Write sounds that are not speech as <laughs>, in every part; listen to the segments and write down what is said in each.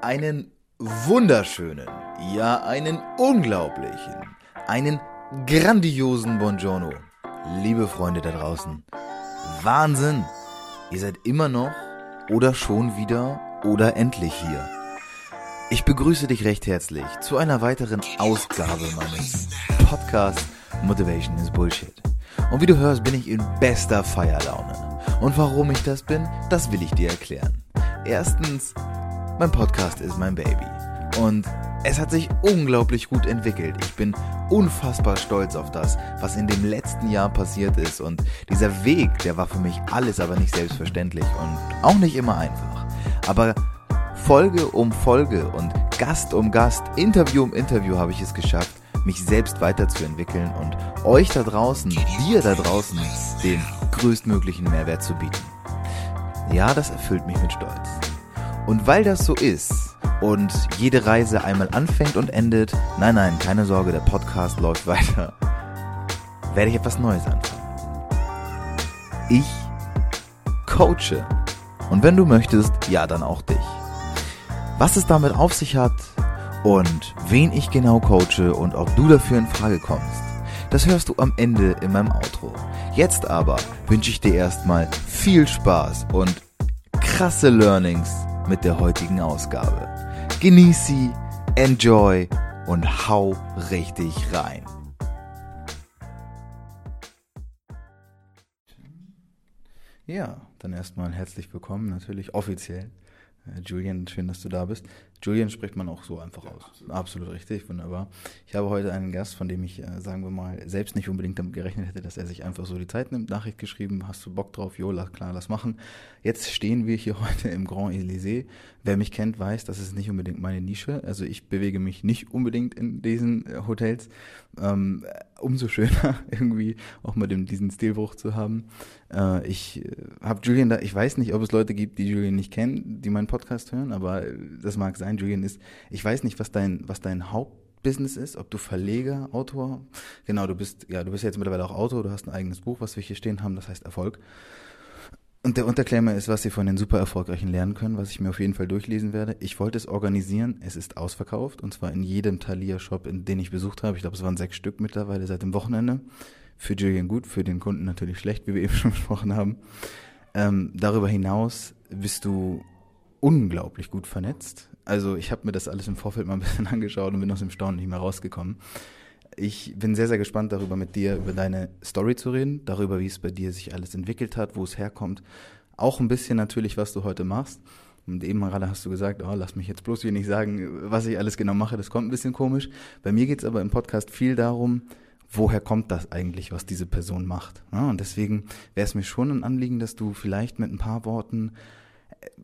Einen wunderschönen, ja einen unglaublichen, einen grandiosen Buongiorno. Liebe Freunde da draußen. Wahnsinn! Ihr seid immer noch oder schon wieder oder endlich hier. Ich begrüße dich recht herzlich zu einer weiteren Ausgabe meines Podcasts Motivation is Bullshit. Und wie du hörst, bin ich in bester Feierlaune. Und warum ich das bin, das will ich dir erklären. Erstens, mein Podcast ist mein Baby. Und es hat sich unglaublich gut entwickelt. Ich bin unfassbar stolz auf das, was in dem letzten Jahr passiert ist. Und dieser Weg, der war für mich alles aber nicht selbstverständlich und auch nicht immer einfach. Aber Folge um Folge und Gast um Gast, Interview um Interview habe ich es geschafft, mich selbst weiterzuentwickeln und euch da draußen, dir da draußen, den größtmöglichen Mehrwert zu bieten. Ja, das erfüllt mich mit Stolz. Und weil das so ist und jede Reise einmal anfängt und endet, nein, nein, keine Sorge, der Podcast läuft weiter, werde ich etwas Neues anfangen. Ich coache. Und wenn du möchtest, ja, dann auch dich. Was es damit auf sich hat und wen ich genau coache und ob du dafür in Frage kommst, das hörst du am Ende in meinem Outro. Jetzt aber wünsche ich dir erstmal viel Spaß und krasse Learnings mit der heutigen Ausgabe. Genieß sie, enjoy und hau richtig rein. Ja, dann erstmal herzlich willkommen, natürlich offiziell äh, Julian, schön, dass du da bist. Julian spricht man auch so einfach ja, aus. Absolut. absolut. richtig, wunderbar. Ich habe heute einen Gast, von dem ich, äh, sagen wir mal, selbst nicht unbedingt damit gerechnet hätte, dass er sich einfach so die Zeit nimmt. Nachricht geschrieben, hast du Bock drauf? Jo, klar, lass machen. Jetzt stehen wir hier <laughs> heute im Grand Elysée. Wer mich kennt, weiß, das ist nicht unbedingt meine Nische. Also ich bewege mich nicht unbedingt in diesen äh, Hotels. Ähm, umso <laughs> schöner, irgendwie auch mal den, diesen Stilbruch zu haben. Äh, ich äh, habe Julian da, ich weiß nicht, ob es Leute gibt, die Julian nicht kennen, die meinen Podcast hören, aber das mag sein. Julian ist, ich weiß nicht, was dein, was dein Hauptbusiness ist, ob du Verleger, Autor, genau, du bist, ja, du bist jetzt mittlerweile auch Autor, du hast ein eigenes Buch, was wir hier stehen haben, das heißt Erfolg. Und der Unterklemmer ist, was Sie von den super erfolgreichen lernen können, was ich mir auf jeden Fall durchlesen werde. Ich wollte es organisieren, es ist ausverkauft und zwar in jedem Thalia-Shop, in den ich besucht habe. Ich glaube, es waren sechs Stück mittlerweile seit dem Wochenende. Für Julian gut, für den Kunden natürlich schlecht, wie wir eben <laughs> schon besprochen haben. Ähm, darüber hinaus bist du unglaublich gut vernetzt. Also ich habe mir das alles im Vorfeld mal ein bisschen <laughs> angeschaut und bin aus dem Staunen nicht mehr rausgekommen. Ich bin sehr, sehr gespannt darüber, mit dir über deine Story zu reden, darüber, wie es bei dir sich alles entwickelt hat, wo es herkommt. Auch ein bisschen natürlich, was du heute machst. Und eben gerade hast du gesagt, oh, lass mich jetzt bloß hier nicht sagen, was ich alles genau mache, das kommt ein bisschen komisch. Bei mir geht es aber im Podcast viel darum, woher kommt das eigentlich, was diese Person macht. Und deswegen wäre es mir schon ein Anliegen, dass du vielleicht mit ein paar Worten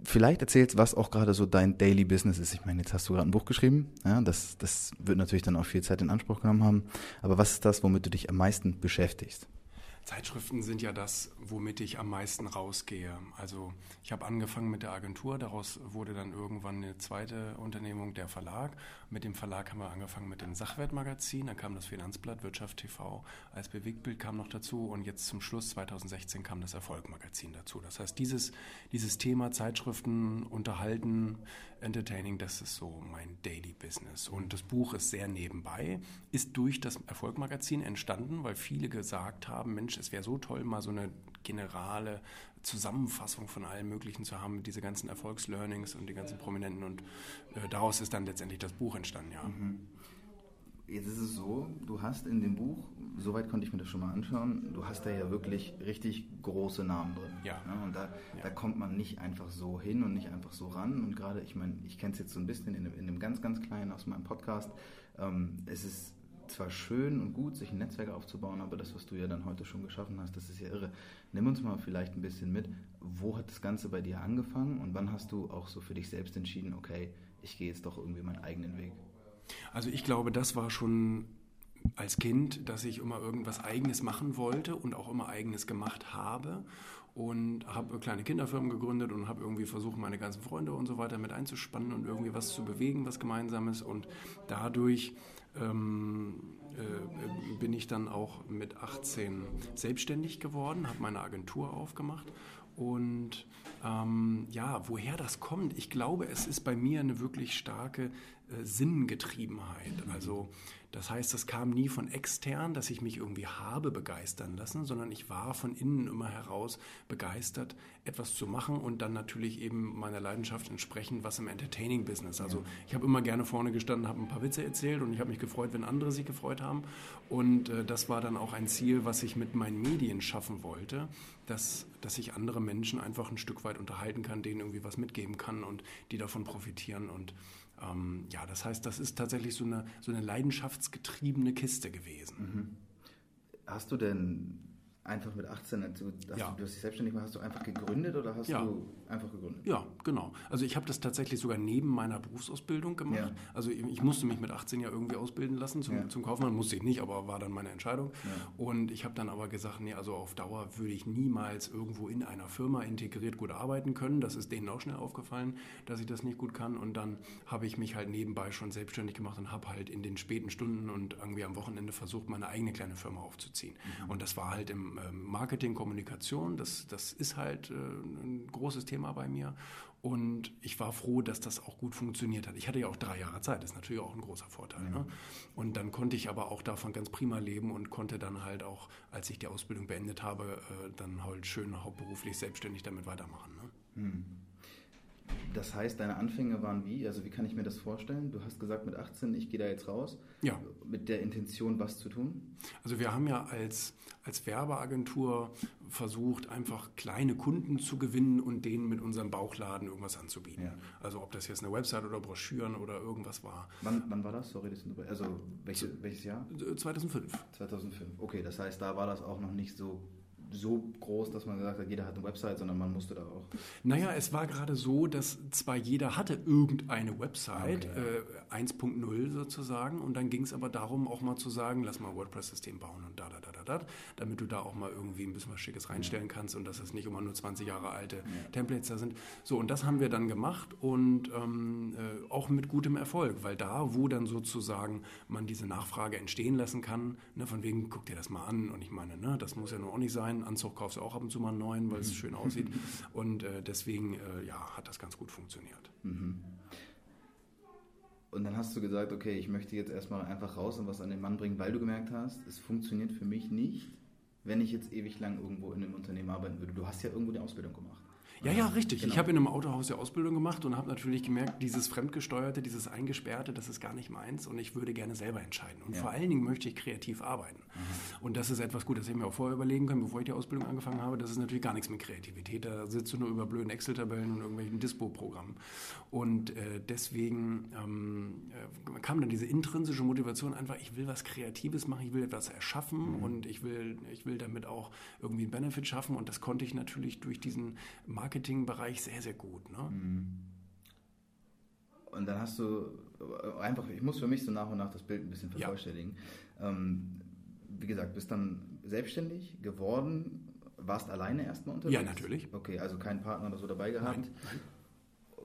vielleicht erzählst, was auch gerade so dein Daily Business ist. Ich meine, jetzt hast du gerade ein Buch geschrieben. Ja, das, das wird natürlich dann auch viel Zeit in Anspruch genommen haben. Aber was ist das, womit du dich am meisten beschäftigst? Zeitschriften sind ja das, womit ich am meisten rausgehe. Also ich habe angefangen mit der Agentur, daraus wurde dann irgendwann eine zweite Unternehmung, der Verlag. Mit dem Verlag haben wir angefangen mit dem Sachwertmagazin, dann kam das Finanzblatt Wirtschaft TV als Bewegtbild kam noch dazu und jetzt zum Schluss 2016 kam das Erfolgmagazin dazu. Das heißt, dieses, dieses Thema Zeitschriften, Unterhalten, Entertaining, das ist so mein Daily Business. Und das Buch ist sehr nebenbei, ist durch das Erfolgmagazin entstanden, weil viele gesagt haben, Mensch, es wäre so toll, mal so eine generale Zusammenfassung von allem Möglichen zu haben, diese ganzen Erfolgslearnings und die ganzen Prominenten. Und äh, daraus ist dann letztendlich das Buch entstanden, ja. Mhm. Jetzt ist es so, du hast in dem Buch, soweit konnte ich mir das schon mal anschauen, du hast da ja wirklich richtig große Namen drin. Ja. Ne? Und da, ja. da kommt man nicht einfach so hin und nicht einfach so ran. Und gerade, ich meine, ich kenne es jetzt so ein bisschen in, in einem ganz, ganz kleinen aus meinem Podcast. Ähm, es ist zwar schön und gut, sich ein Netzwerk aufzubauen, aber das, was du ja dann heute schon geschaffen hast, das ist ja irre. Nimm uns mal vielleicht ein bisschen mit, wo hat das Ganze bei dir angefangen und wann hast du auch so für dich selbst entschieden, okay, ich gehe jetzt doch irgendwie meinen eigenen Weg? Also ich glaube, das war schon als Kind, dass ich immer irgendwas Eigenes machen wollte und auch immer Eigenes gemacht habe und habe kleine Kinderfirmen gegründet und habe irgendwie versucht, meine ganzen Freunde und so weiter mit einzuspannen und irgendwie was zu bewegen, was Gemeinsames. Und dadurch ähm, äh, bin ich dann auch mit 18 selbstständig geworden, habe meine Agentur aufgemacht. Und ähm, ja, woher das kommt, ich glaube, es ist bei mir eine wirklich starke Sinngetriebenheit. Also das heißt, das kam nie von extern, dass ich mich irgendwie habe begeistern lassen, sondern ich war von innen immer heraus begeistert, etwas zu machen und dann natürlich eben meiner Leidenschaft entsprechend was im Entertaining-Business. Also ich habe immer gerne vorne gestanden, habe ein paar Witze erzählt und ich habe mich gefreut, wenn andere sich gefreut haben. Und äh, das war dann auch ein Ziel, was ich mit meinen Medien schaffen wollte, dass, dass ich andere Menschen einfach ein Stück weit unterhalten kann, denen irgendwie was mitgeben kann und die davon profitieren und ähm, ja, das heißt, das ist tatsächlich so eine, so eine leidenschaftsgetriebene Kiste gewesen. Mhm. Hast du denn einfach mit 18, also, dass ja. du, du dich selbstständig machst, hast du einfach gegründet oder hast ja. du einfach gegründet? Ja, genau. Also ich habe das tatsächlich sogar neben meiner Berufsausbildung gemacht. Ja. Also ich musste mich mit 18 ja irgendwie ausbilden lassen zum, zum Kaufmann, musste ich nicht, aber war dann meine Entscheidung. Und ich habe dann aber gesagt, nee, also auf Dauer würde ich niemals irgendwo in einer Firma integriert gut arbeiten können. Das ist denen auch schnell aufgefallen, dass ich das nicht gut kann. Und dann habe ich mich halt nebenbei schon selbstständig gemacht und habe halt in den späten Stunden und irgendwie am Wochenende versucht, meine eigene kleine Firma aufzuziehen. Mhm. Und das war halt im ähm, Marketing, Kommunikation, das, das ist halt äh, ein großes Thema bei mir. Und ich war froh, dass das auch gut funktioniert hat. Ich hatte ja auch drei Jahre Zeit, das ist natürlich auch ein großer Vorteil. Ja. Ne? Und dann konnte ich aber auch davon ganz prima leben und konnte dann halt auch, als ich die Ausbildung beendet habe, äh, dann halt schön hauptberuflich selbstständig damit weitermachen. Ne? Hm. Das heißt, deine Anfänge waren wie? Also wie kann ich mir das vorstellen? Du hast gesagt mit 18, ich gehe da jetzt raus. Ja. Mit der Intention, was zu tun? Also wir haben ja als, als Werbeagentur versucht, einfach kleine Kunden zu gewinnen und denen mit unserem Bauchladen irgendwas anzubieten. Ja. Also ob das jetzt eine Website oder Broschüren oder irgendwas war. Wann, wann war das? Sorry, das also welche, welches Jahr? 2005. 2005. Okay, das heißt, da war das auch noch nicht so so groß, dass man gesagt hat, jeder hat eine Website, sondern man musste da auch. Naja, es war gerade so, dass zwar jeder hatte irgendeine Website, okay. äh, 1.0 sozusagen, und dann ging es aber darum, auch mal zu sagen, lass mal WordPress-System bauen und da, da, da, da, da, damit du da auch mal irgendwie ein bisschen was Schickes reinstellen kannst und dass es nicht immer nur 20 Jahre alte ja. Templates da sind. So, und das haben wir dann gemacht und ähm, äh, auch mit gutem Erfolg, weil da, wo dann sozusagen man diese Nachfrage entstehen lassen kann, ne, von wegen, guck dir das mal an und ich meine, ne, das muss ja nur auch nicht sein, Anzug kaufst du auch ab und zu mal einen neuen, weil es schön <laughs> aussieht. Und äh, deswegen äh, ja, hat das ganz gut funktioniert. Mhm. Und dann hast du gesagt, okay, ich möchte jetzt erstmal einfach raus und was an den Mann bringen, weil du gemerkt hast, es funktioniert für mich nicht, wenn ich jetzt ewig lang irgendwo in einem Unternehmen arbeiten würde. Du hast ja irgendwo die Ausbildung gemacht. Ja, ja, richtig. Genau. Ich habe in einem Autohaus ja Ausbildung gemacht und habe natürlich gemerkt, dieses Fremdgesteuerte, dieses Eingesperrte, das ist gar nicht meins und ich würde gerne selber entscheiden. Und ja. vor allen Dingen möchte ich kreativ arbeiten. Mhm. Und das ist etwas gut, das ich mir auch vorher überlegen können, bevor ich die Ausbildung angefangen habe. Das ist natürlich gar nichts mit Kreativität. Da sitzt du nur über blöden Excel-Tabellen und irgendwelchen Dispo-Programmen. Und äh, deswegen ähm, äh, kam dann diese intrinsische Motivation einfach, ich will was Kreatives machen, ich will etwas erschaffen mhm. und ich will, ich will damit auch irgendwie einen Benefit schaffen. Und das konnte ich natürlich durch diesen Marketing Marketingbereich sehr, sehr gut. Ne? Mhm. Und dann hast du einfach, ich muss für mich so nach und nach das Bild ein bisschen vervollständigen. Ja. Ähm, wie gesagt, bist dann selbstständig geworden, warst alleine erstmal unterwegs? Ja, natürlich. Okay, also keinen Partner oder so dabei gehabt. Nein.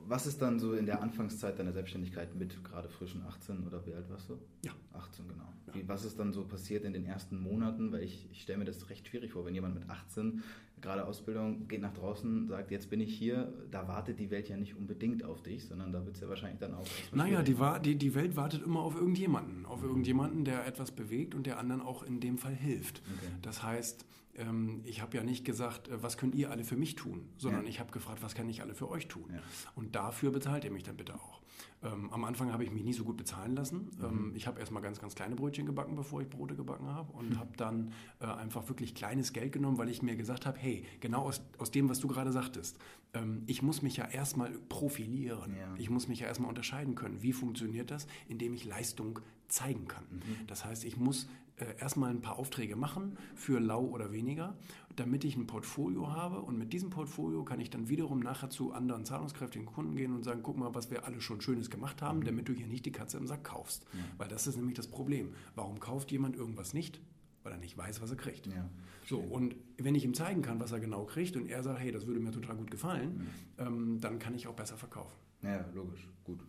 Was ist dann so in der Anfangszeit deiner Selbstständigkeit mit gerade frischen 18 oder wie alt warst du? Ja. 18, genau. Ja. Wie, was ist dann so passiert in den ersten Monaten? Weil ich, ich stelle mir das recht schwierig vor, wenn jemand mit 18 gerade Ausbildung geht nach draußen, sagt, jetzt bin ich hier, da wartet die Welt ja nicht unbedingt auf dich, sondern da wird es ja wahrscheinlich dann auch. Naja, die, die, die Welt wartet immer auf irgendjemanden, auf mhm. irgendjemanden, der etwas bewegt und der anderen auch in dem Fall hilft. Okay. Das heißt, ähm, ich habe ja nicht gesagt, äh, was könnt ihr alle für mich tun, sondern ja. ich habe gefragt, was kann ich alle für euch tun? Ja. Und dafür bezahlt ihr mich dann bitte auch. Ähm, am Anfang habe ich mich nie so gut bezahlen lassen. Mhm. Ähm, ich habe erstmal ganz, ganz kleine Brötchen gebacken, bevor ich Brote gebacken habe und mhm. habe dann äh, einfach wirklich kleines Geld genommen, weil ich mir gesagt habe, hey, genau aus, aus dem, was du gerade sagtest, ähm, ich muss mich ja erstmal profilieren. Ja. Ich muss mich ja erstmal unterscheiden können. Wie funktioniert das? Indem ich Leistung zeigen kann. Mhm. Das heißt, ich muss äh, erstmal ein paar Aufträge machen für lau oder weniger, damit ich ein Portfolio habe und mit diesem Portfolio kann ich dann wiederum nachher zu anderen zahlungskräftigen Kunden gehen und sagen, guck mal, was wir alle schon Schönes gemacht haben, mhm. damit du hier nicht die Katze im Sack kaufst. Ja. Weil das ist nämlich das Problem. Warum kauft jemand irgendwas nicht? Weil er nicht weiß, was er kriegt. Ja, so, und wenn ich ihm zeigen kann, was er genau kriegt und er sagt, hey, das würde mir total gut gefallen, mhm. ähm, dann kann ich auch besser verkaufen. Ja, logisch, gut.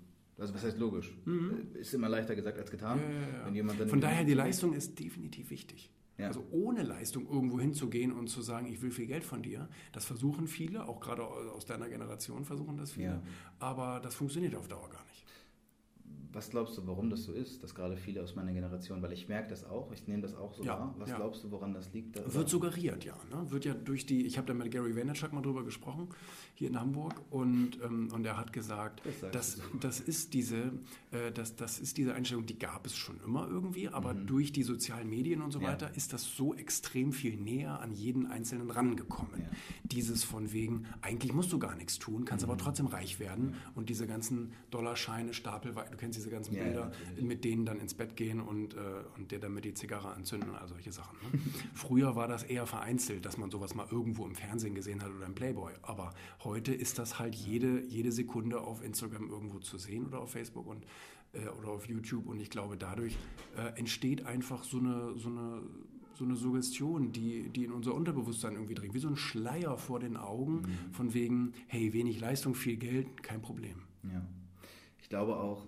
Also was heißt logisch? Mhm. Ist immer leichter gesagt als getan. Ja, ja, ja. Von daher, die Leistung ist definitiv wichtig. Also ohne Leistung irgendwo hinzugehen und zu sagen, ich will viel Geld von dir. Das versuchen viele, auch gerade aus deiner Generation versuchen das viele. Aber das funktioniert auf Dauer gar nicht. Was glaubst du, warum das so ist, dass gerade viele aus meiner Generation, weil ich merke das auch, ich nehme das auch so ja, wahr. Was ja. glaubst du, woran das liegt? Wird suggeriert, ja. Ne? Wird ja durch die, ich habe da mit Gary Vaynerchuk mal drüber gesprochen, hier in Hamburg, und, ähm, und er hat gesagt, das, das, das, ist diese, äh, das, das ist diese Einstellung, die gab es schon immer irgendwie, aber mhm. durch die sozialen Medien und so weiter ja. ist das so extrem viel näher an jeden Einzelnen rangekommen. Dieses von wegen, eigentlich musst du gar nichts tun, kannst mhm. aber trotzdem reich werden und diese ganzen Dollarscheine, Stapel, du kennst diese ganzen ja, Bilder, ja, mit denen dann ins Bett gehen und, äh, und dir damit die Zigarre anzünden, also solche Sachen. Ne? <laughs> Früher war das eher vereinzelt, dass man sowas mal irgendwo im Fernsehen gesehen hat oder im Playboy. Aber heute ist das halt jede, jede Sekunde auf Instagram irgendwo zu sehen oder auf Facebook und, äh, oder auf YouTube. Und ich glaube, dadurch äh, entsteht einfach so eine, so eine so eine Suggestion, die, die in unser Unterbewusstsein irgendwie dringt, wie so ein Schleier vor den Augen, mhm. von wegen, hey, wenig Leistung, viel Geld, kein Problem. Ja. Ich glaube auch,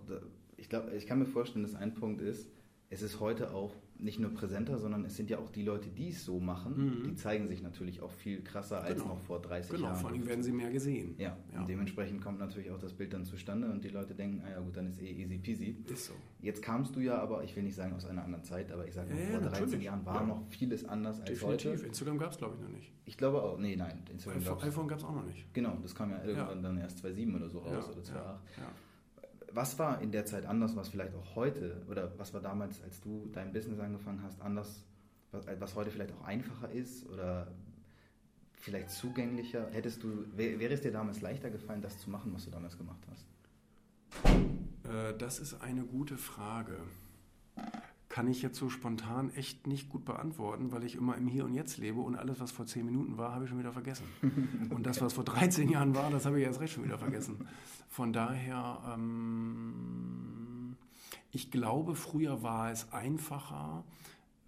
ich glaube, ich kann mir vorstellen, dass ein Punkt ist, es ist heute auch nicht nur präsenter, sondern es sind ja auch die Leute, die es so machen, mhm. die zeigen sich natürlich auch viel krasser als genau. noch vor 30 genau, Jahren. Genau, vor allem werden sie mehr gesehen. Ja, ja, und dementsprechend kommt natürlich auch das Bild dann zustande und die Leute denken, ah ja gut, dann ist eh easy peasy. Ist so. Jetzt kamst du ja aber, ich will nicht sagen aus einer anderen Zeit, aber ich sage ja, vor ja, 13 natürlich. Jahren war noch vieles anders als Definitiv. heute. Instagram gab es glaube ich noch nicht. Ich glaube auch, nee, nein. Instagram iPhone gab es auch noch nicht. Genau, das kam ja irgendwann dann erst 2.7 oder so raus oder 2.8. Ja was war in der Zeit anders, was vielleicht auch heute oder was war damals, als du dein Business angefangen hast, anders, was, was heute vielleicht auch einfacher ist oder vielleicht zugänglicher? Hättest du, wäre es dir damals leichter gefallen, das zu machen, was du damals gemacht hast? Äh, das ist eine gute Frage kann ich jetzt so spontan echt nicht gut beantworten, weil ich immer im Hier und Jetzt lebe und alles, was vor zehn Minuten war, habe ich schon wieder vergessen. <laughs> Und das, was vor 13 Jahren war, das habe ich erst recht schon wieder vergessen. Von daher, ähm, ich glaube, früher war es einfacher,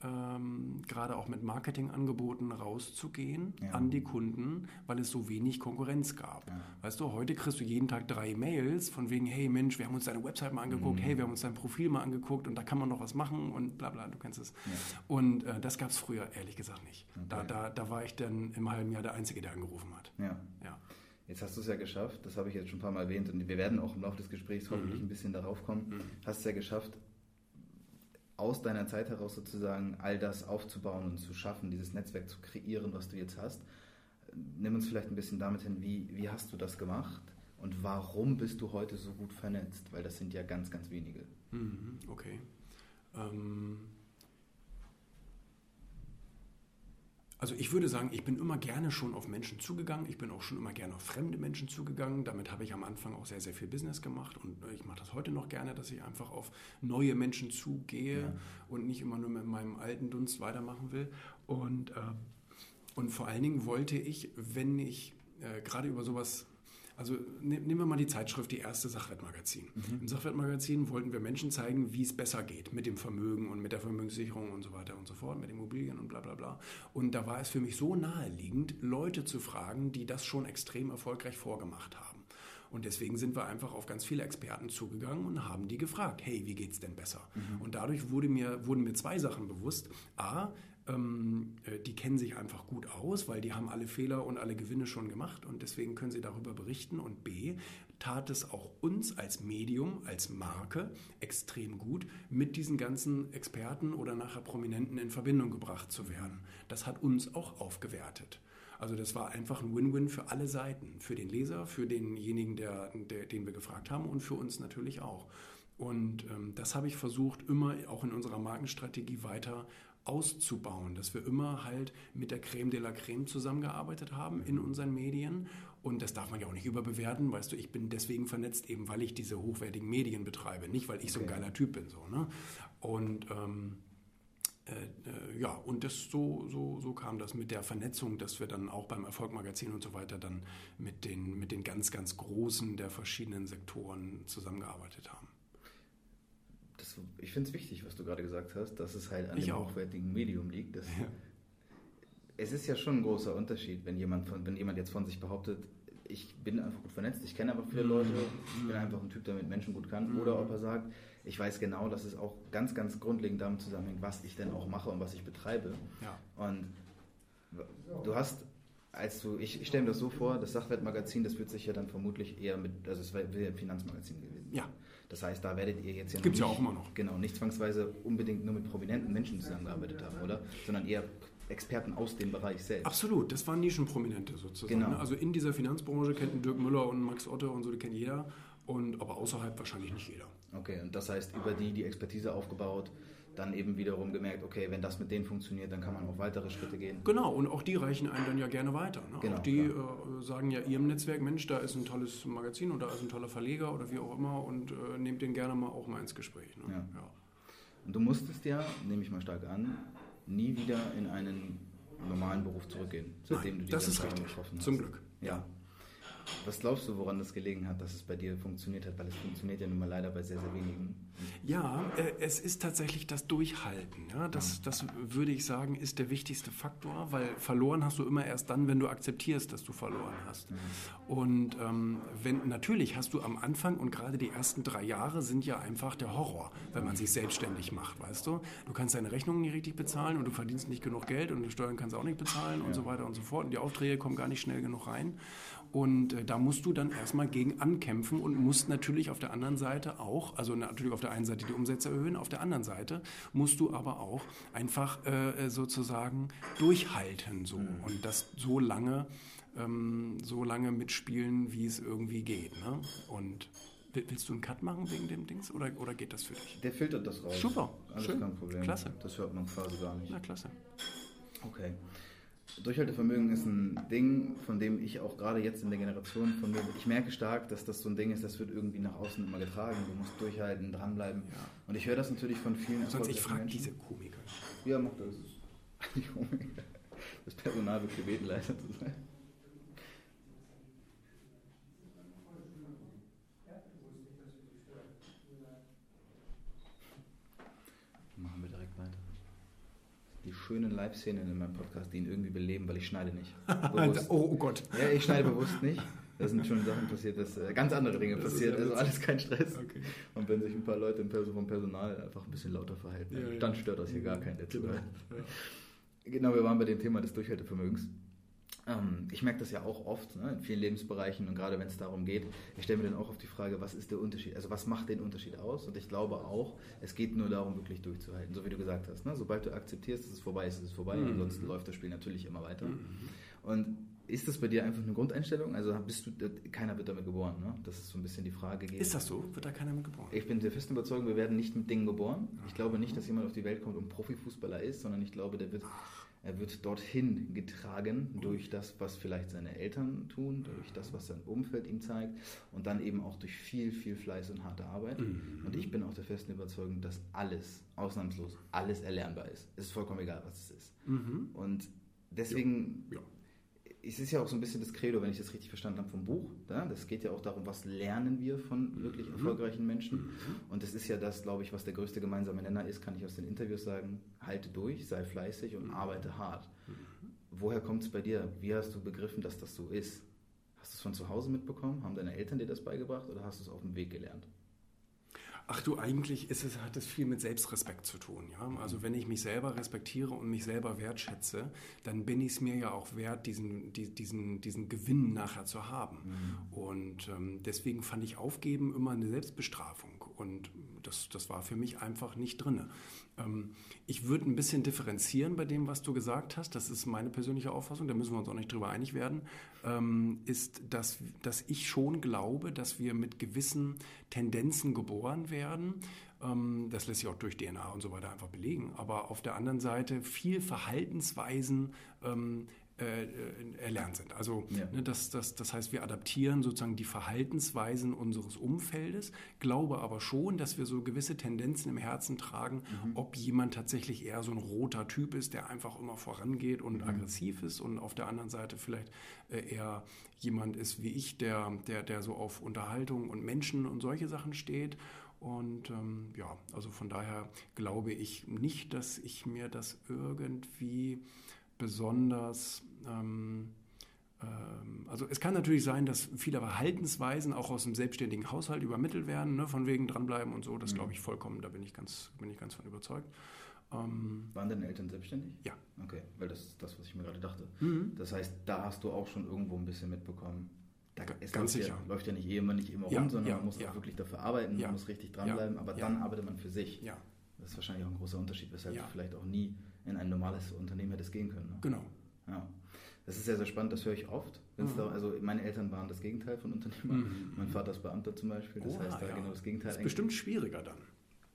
ähm, gerade auch mit Marketingangeboten rauszugehen ja. an die Kunden, weil es so wenig Konkurrenz gab. Ja. Weißt du, heute kriegst du jeden Tag drei Mails von wegen, hey Mensch, wir haben uns deine Website mal angeguckt, mhm. hey, wir haben uns dein Profil mal angeguckt und da kann man noch was machen und bla bla, du kennst es. Ja. Und äh, das gab es früher ehrlich gesagt nicht. Okay. Da, da, da war ich dann im halben Jahr der Einzige, der angerufen hat. Ja. ja. Jetzt hast du es ja geschafft, das habe ich jetzt schon ein paar Mal erwähnt und wir werden auch im Laufe des Gesprächs hoffentlich mhm. ein bisschen darauf kommen. Mhm. Hast es ja geschafft, aus deiner Zeit heraus sozusagen all das aufzubauen und zu schaffen, dieses Netzwerk zu kreieren, was du jetzt hast. Nimm uns vielleicht ein bisschen damit hin, wie, wie hast du das gemacht und warum bist du heute so gut vernetzt? Weil das sind ja ganz, ganz wenige. Mhm, okay. Ähm Also ich würde sagen, ich bin immer gerne schon auf Menschen zugegangen. Ich bin auch schon immer gerne auf fremde Menschen zugegangen. Damit habe ich am Anfang auch sehr, sehr viel Business gemacht. Und ich mache das heute noch gerne, dass ich einfach auf neue Menschen zugehe ja. und nicht immer nur mit meinem alten Dunst weitermachen will. Und, äh, und vor allen Dingen wollte ich, wenn ich äh, gerade über sowas also ne, nehmen wir mal die Zeitschrift, die erste Sachwertmagazin. Mhm. Im Sachwertmagazin wollten wir Menschen zeigen, wie es besser geht mit dem Vermögen und mit der Vermögenssicherung und so weiter und so fort, mit Immobilien und bla bla bla. Und da war es für mich so naheliegend, Leute zu fragen, die das schon extrem erfolgreich vorgemacht haben. Und deswegen sind wir einfach auf ganz viele Experten zugegangen und haben die gefragt, hey, wie geht's denn besser? Mhm. Und dadurch wurde mir, wurden mir zwei Sachen bewusst. A, ähm, äh, die kennen sich einfach gut aus, weil die haben alle Fehler und alle Gewinne schon gemacht und deswegen können sie darüber berichten. Und B, tat es auch uns als Medium, als Marke extrem gut, mit diesen ganzen Experten oder nachher Prominenten in Verbindung gebracht zu werden. Das hat uns auch aufgewertet. Also das war einfach ein Win-Win für alle Seiten, für den Leser, für denjenigen, der, der, den wir gefragt haben und für uns natürlich auch. Und ähm, das habe ich versucht, immer auch in unserer Markenstrategie weiter auszubauen, dass wir immer halt mit der Creme de la Creme zusammengearbeitet haben in unseren Medien. Und das darf man ja auch nicht überbewerten, weißt du, ich bin deswegen vernetzt, eben weil ich diese hochwertigen Medien betreibe, nicht weil ich so ein geiler Typ bin. So, ne? Und ähm, äh, äh, ja, und das so, so, so kam das mit der Vernetzung, dass wir dann auch beim Erfolgmagazin und so weiter dann mit den, mit den ganz, ganz Großen der verschiedenen Sektoren zusammengearbeitet haben das, ich finde es wichtig, was du gerade gesagt hast, dass es halt an ich dem auch. hochwertigen Medium liegt. Das, ja. Es ist ja schon ein großer Unterschied, wenn jemand, von, wenn jemand jetzt von sich behauptet, ich bin einfach gut vernetzt, ich kenne einfach viele Leute, ich bin einfach ein Typ, der mit Menschen gut kann. Oder ob er sagt, ich weiß genau, dass es auch ganz, ganz grundlegend damit zusammenhängt, was ich denn auch mache und was ich betreibe. Ja. Und du hast, als du, ich, ich stelle mir das so vor, das Sachwertmagazin, das wird sich ja dann vermutlich eher mit, also es wäre ein Finanzmagazin gewesen. Ja. Das heißt, da werdet ihr jetzt ja Gibt's nicht, ja auch immer noch. Genau, nicht zwangsweise unbedingt nur mit prominenten Menschen zusammengearbeitet haben, oder? Sondern eher Experten aus dem Bereich selbst. Absolut, das waren Nischenprominente sozusagen. Genau. ne? Also in dieser Finanzbranche kennt Dirk Müller und Max Otte und so, die kennt jeder. Und aber außerhalb wahrscheinlich nicht jeder. Okay, und das heißt, über die die Expertise aufgebaut, dann eben wiederum gemerkt, okay, wenn das mit denen funktioniert, dann kann man auch weitere Schritte gehen. Genau, und auch die reichen einen dann ja gerne weiter. Ne? Genau, auch die äh, sagen ja ihrem Netzwerk, Mensch, da ist ein tolles Magazin oder da ist ein toller Verleger oder wie auch immer und äh, nehmt den gerne mal auch mal ins Gespräch. Ne? Ja. Und du musstest ja, nehme ich mal stark an, nie wieder in einen normalen Beruf zurückgehen, seitdem Nein, du die das ist richtig. getroffen hast. Zum Glück. Ja. Was glaubst du, woran das gelegen hat, dass es bei dir funktioniert hat? Weil es funktioniert ja nun mal leider bei sehr, sehr wenigen. Ja, äh, es ist tatsächlich das Durchhalten. Ja? Das, das würde ich sagen, ist der wichtigste Faktor, weil verloren hast du immer erst dann, wenn du akzeptierst, dass du verloren hast. Und ähm, wenn, natürlich hast du am Anfang und gerade die ersten drei Jahre sind ja einfach der Horror, wenn man sich selbstständig macht, weißt du? Du kannst deine Rechnungen nicht richtig bezahlen und du verdienst nicht genug Geld und die Steuern kannst du auch nicht bezahlen und so weiter und so fort. Und die Aufträge kommen gar nicht schnell genug rein. Und äh, da musst du dann erstmal gegen ankämpfen und musst natürlich auf der anderen Seite auch, also natürlich auf der einen Seite die Umsätze erhöhen, auf der anderen Seite musst du aber auch einfach äh, sozusagen durchhalten so und das so lange, ähm, so lange mitspielen, wie es irgendwie geht. Ne? Und will- willst du einen Cut machen wegen dem Dings oder, oder geht das für dich? Der filtert das raus. Super, Alles schön, kein Problem. klasse. Das hört man quasi gar nicht. Na klasse. Okay. Durchhaltevermögen ist ein Ding, von dem ich auch gerade jetzt in der Generation von mir, ich merke stark, dass das so ein Ding ist, das wird irgendwie nach außen immer getragen. Du musst durchhalten, dranbleiben. Und ich höre das natürlich von vielen Sonst ich frage diese Komiker. Ja, mach das. Die <laughs> Komik. Das Personal wird gebeten, leise zu sein. Machen wir direkt weiter. Die schönen Live-Szenen in meinem Podcast, die ihn irgendwie beleben, weil ich schneide nicht. <laughs> Oh, oh Gott. Ja, ich schneide bewusst nicht. Da sind schon Sachen passiert, dass äh, ganz andere Dinge Das ist passiert. ja also alles kein Stress. Okay. Und wenn sich ein paar Leute im Perso vom Personal einfach ein bisschen lauter verhalten, Ja, ja. dann stört das hier gar keinen, der Genau. zuhört. Ja. Genau, wir waren bei dem Thema des Durchhaltevermögens. Ähm, ich merke das ja auch oft ne, in vielen Lebensbereichen und gerade wenn es darum geht, ich stelle mir dann auch auf die Frage, was ist der Unterschied? Also was macht den Unterschied aus? Und ich glaube auch, es geht nur darum, wirklich durchzuhalten, so wie du gesagt hast. Ne? Sobald du akzeptierst, dass es vorbei ist, ist es vorbei. Mhm. Ansonsten läuft das Spiel natürlich immer weiter. Und ist das bei dir einfach eine Grundeinstellung? Also bist du, keiner wird damit geboren, ne? Das ist so ein bisschen die Frage. gewesen. Ist das so? Wird da keiner mit geboren? Ich bin der festen Überzeugung, wir werden nicht mit Dingen geboren. Ich glaube nicht, dass jemand auf die Welt kommt und Profifußballer ist, sondern ich glaube, der wird, er wird dorthin getragen durch das, was vielleicht seine Eltern tun, durch das, was sein Umfeld ihm zeigt und dann eben auch durch viel, viel Fleiß und harte Arbeit. Und ich bin auch der festen Überzeugung, dass alles, ausnahmslos, alles erlernbar ist. Es ist vollkommen egal, was es ist. Mhm. Und deswegen Ja. Es ist ja auch so ein bisschen das Credo, wenn ich das richtig verstanden habe, vom Buch. Ja? Das geht ja auch darum, was lernen wir von wirklich erfolgreichen Menschen. Und das ist ja das, glaube ich, was der größte gemeinsame Nenner ist, kann ich aus den Interviews sagen. Halte durch, sei fleißig und arbeite hart. Woher kommt es bei dir? Wie hast du begriffen, dass das so ist? Hast du es von zu Hause mitbekommen? Haben deine Eltern dir das beigebracht oder hast du es auf dem Weg gelernt? Ach du, eigentlich ist es, hat es viel mit Selbstrespekt zu tun. Ja? Also wenn ich mich selber respektiere und mich selber wertschätze, dann bin ich es mir ja auch wert, diesen, die, diesen, diesen Gewinn nachher zu haben. Und ähm, deswegen fand ich Aufgeben immer eine Selbstbestrafung. Und das, das war für mich einfach nicht drin. Ähm, ich würde ein bisschen differenzieren bei dem, was du gesagt hast. Das ist meine persönliche Auffassung, da müssen wir uns auch nicht drüber einig werden. Ähm, ist, dass, dass ich schon glaube, dass wir mit gewissen Tendenzen geboren werden. Ähm, das lässt sich auch durch DNA und so weiter einfach belegen. Aber auf der anderen Seite viel Verhaltensweisen ähm, äh, äh, erlernt sind. Also Ja. ne, das, das, das heißt, wir adaptieren sozusagen die Verhaltensweisen unseres Umfeldes, glaube aber schon, dass wir so gewisse Tendenzen im Herzen tragen, ob jemand tatsächlich eher so ein roter Typ ist, der einfach immer vorangeht und aggressiv ist und auf der anderen Seite vielleicht äh, eher jemand ist wie ich, der, der, der so auf Unterhaltung und Menschen und solche Sachen steht. Und ähm, ja, also von daher glaube ich nicht, dass ich mir das irgendwie besonders ähm, ähm, also es kann natürlich sein, dass viele Verhaltensweisen auch aus dem selbstständigen Haushalt übermittelt werden, ne, von wegen dranbleiben und so. Das Mhm. glaube ich vollkommen, da bin ich ganz, bin ich ganz von überzeugt. Ähm, Waren deine Eltern selbstständig? Ja. Okay, weil das ist das, was ich mir gerade dachte. Mhm. Das heißt, da hast du auch schon irgendwo ein bisschen mitbekommen. Da, es ganz läuft sicher. Ja, läuft ja nicht immer, nicht immer Ja, rum, sondern ja, man muss ja. auch wirklich dafür arbeiten, man muss richtig dranbleiben, aber dann arbeitet man für sich. ja, Das ist wahrscheinlich auch ein großer Unterschied, weshalb du vielleicht auch nie in ein normales Unternehmen hättest gehen können. Ne? genau. Ja. Das ist sehr, sehr spannend, das höre ich oft. Mhm. Da, also meine Eltern waren das Gegenteil von Unternehmer. Mhm. Mein Vater ist Beamter zum Beispiel, das Oha, heißt da ja. genau das Gegenteil. ist bestimmt schwieriger dann.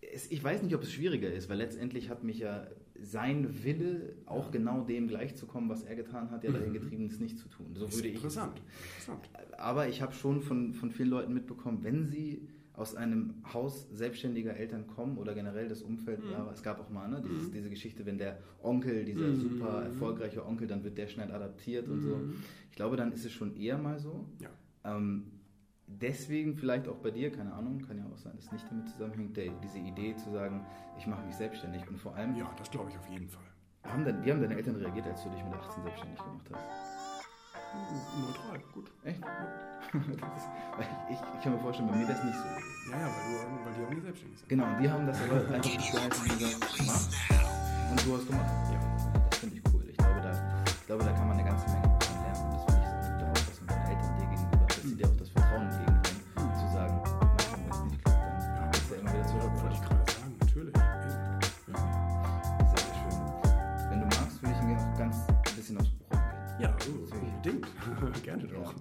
Es, ich weiß nicht, ob es schwieriger ist, weil letztendlich hat mich ja sein Wille, auch Ja. genau dem gleichzukommen, was er getan hat, ja dahin Mhm. getrieben, es nicht zu tun. So Ist würde ich es interessant. interessant. aber ich habe schon von, von vielen Leuten mitbekommen, wenn sie aus einem Haus selbstständiger Eltern kommen oder generell das Umfeld, Mhm. ja, es gab auch mal ne, dieses, Mhm. diese Geschichte, wenn der Onkel, dieser Mhm. super erfolgreiche Onkel, dann wird der schnell adaptiert und so. Mhm. Ich glaube, dann ist es schon eher mal so. Ja. Ähm, deswegen vielleicht auch bei dir, keine Ahnung, kann ja auch sein, dass es nicht damit zusammenhängt, der, diese Idee zu sagen, ich mache mich selbstständig und vor allem, ja, das glaube ich auf jeden Fall. haben dann, wie haben deine Eltern reagiert, als du dich mit 18 selbstständig gemacht hast? Neutral, gut. Echt? Ich, <laughs> ich, ich kann mir vorstellen, bei mir wäre es nicht so. Ja, ja, weil, du, weil die auch nicht selbstständig sind. Genau, die haben das aber einfach geheißen und gesagt, mach. Und du hast gemacht. Ja. Das finde ich cool. Ich glaube, da, ich glaube, da kann man Ja, doch.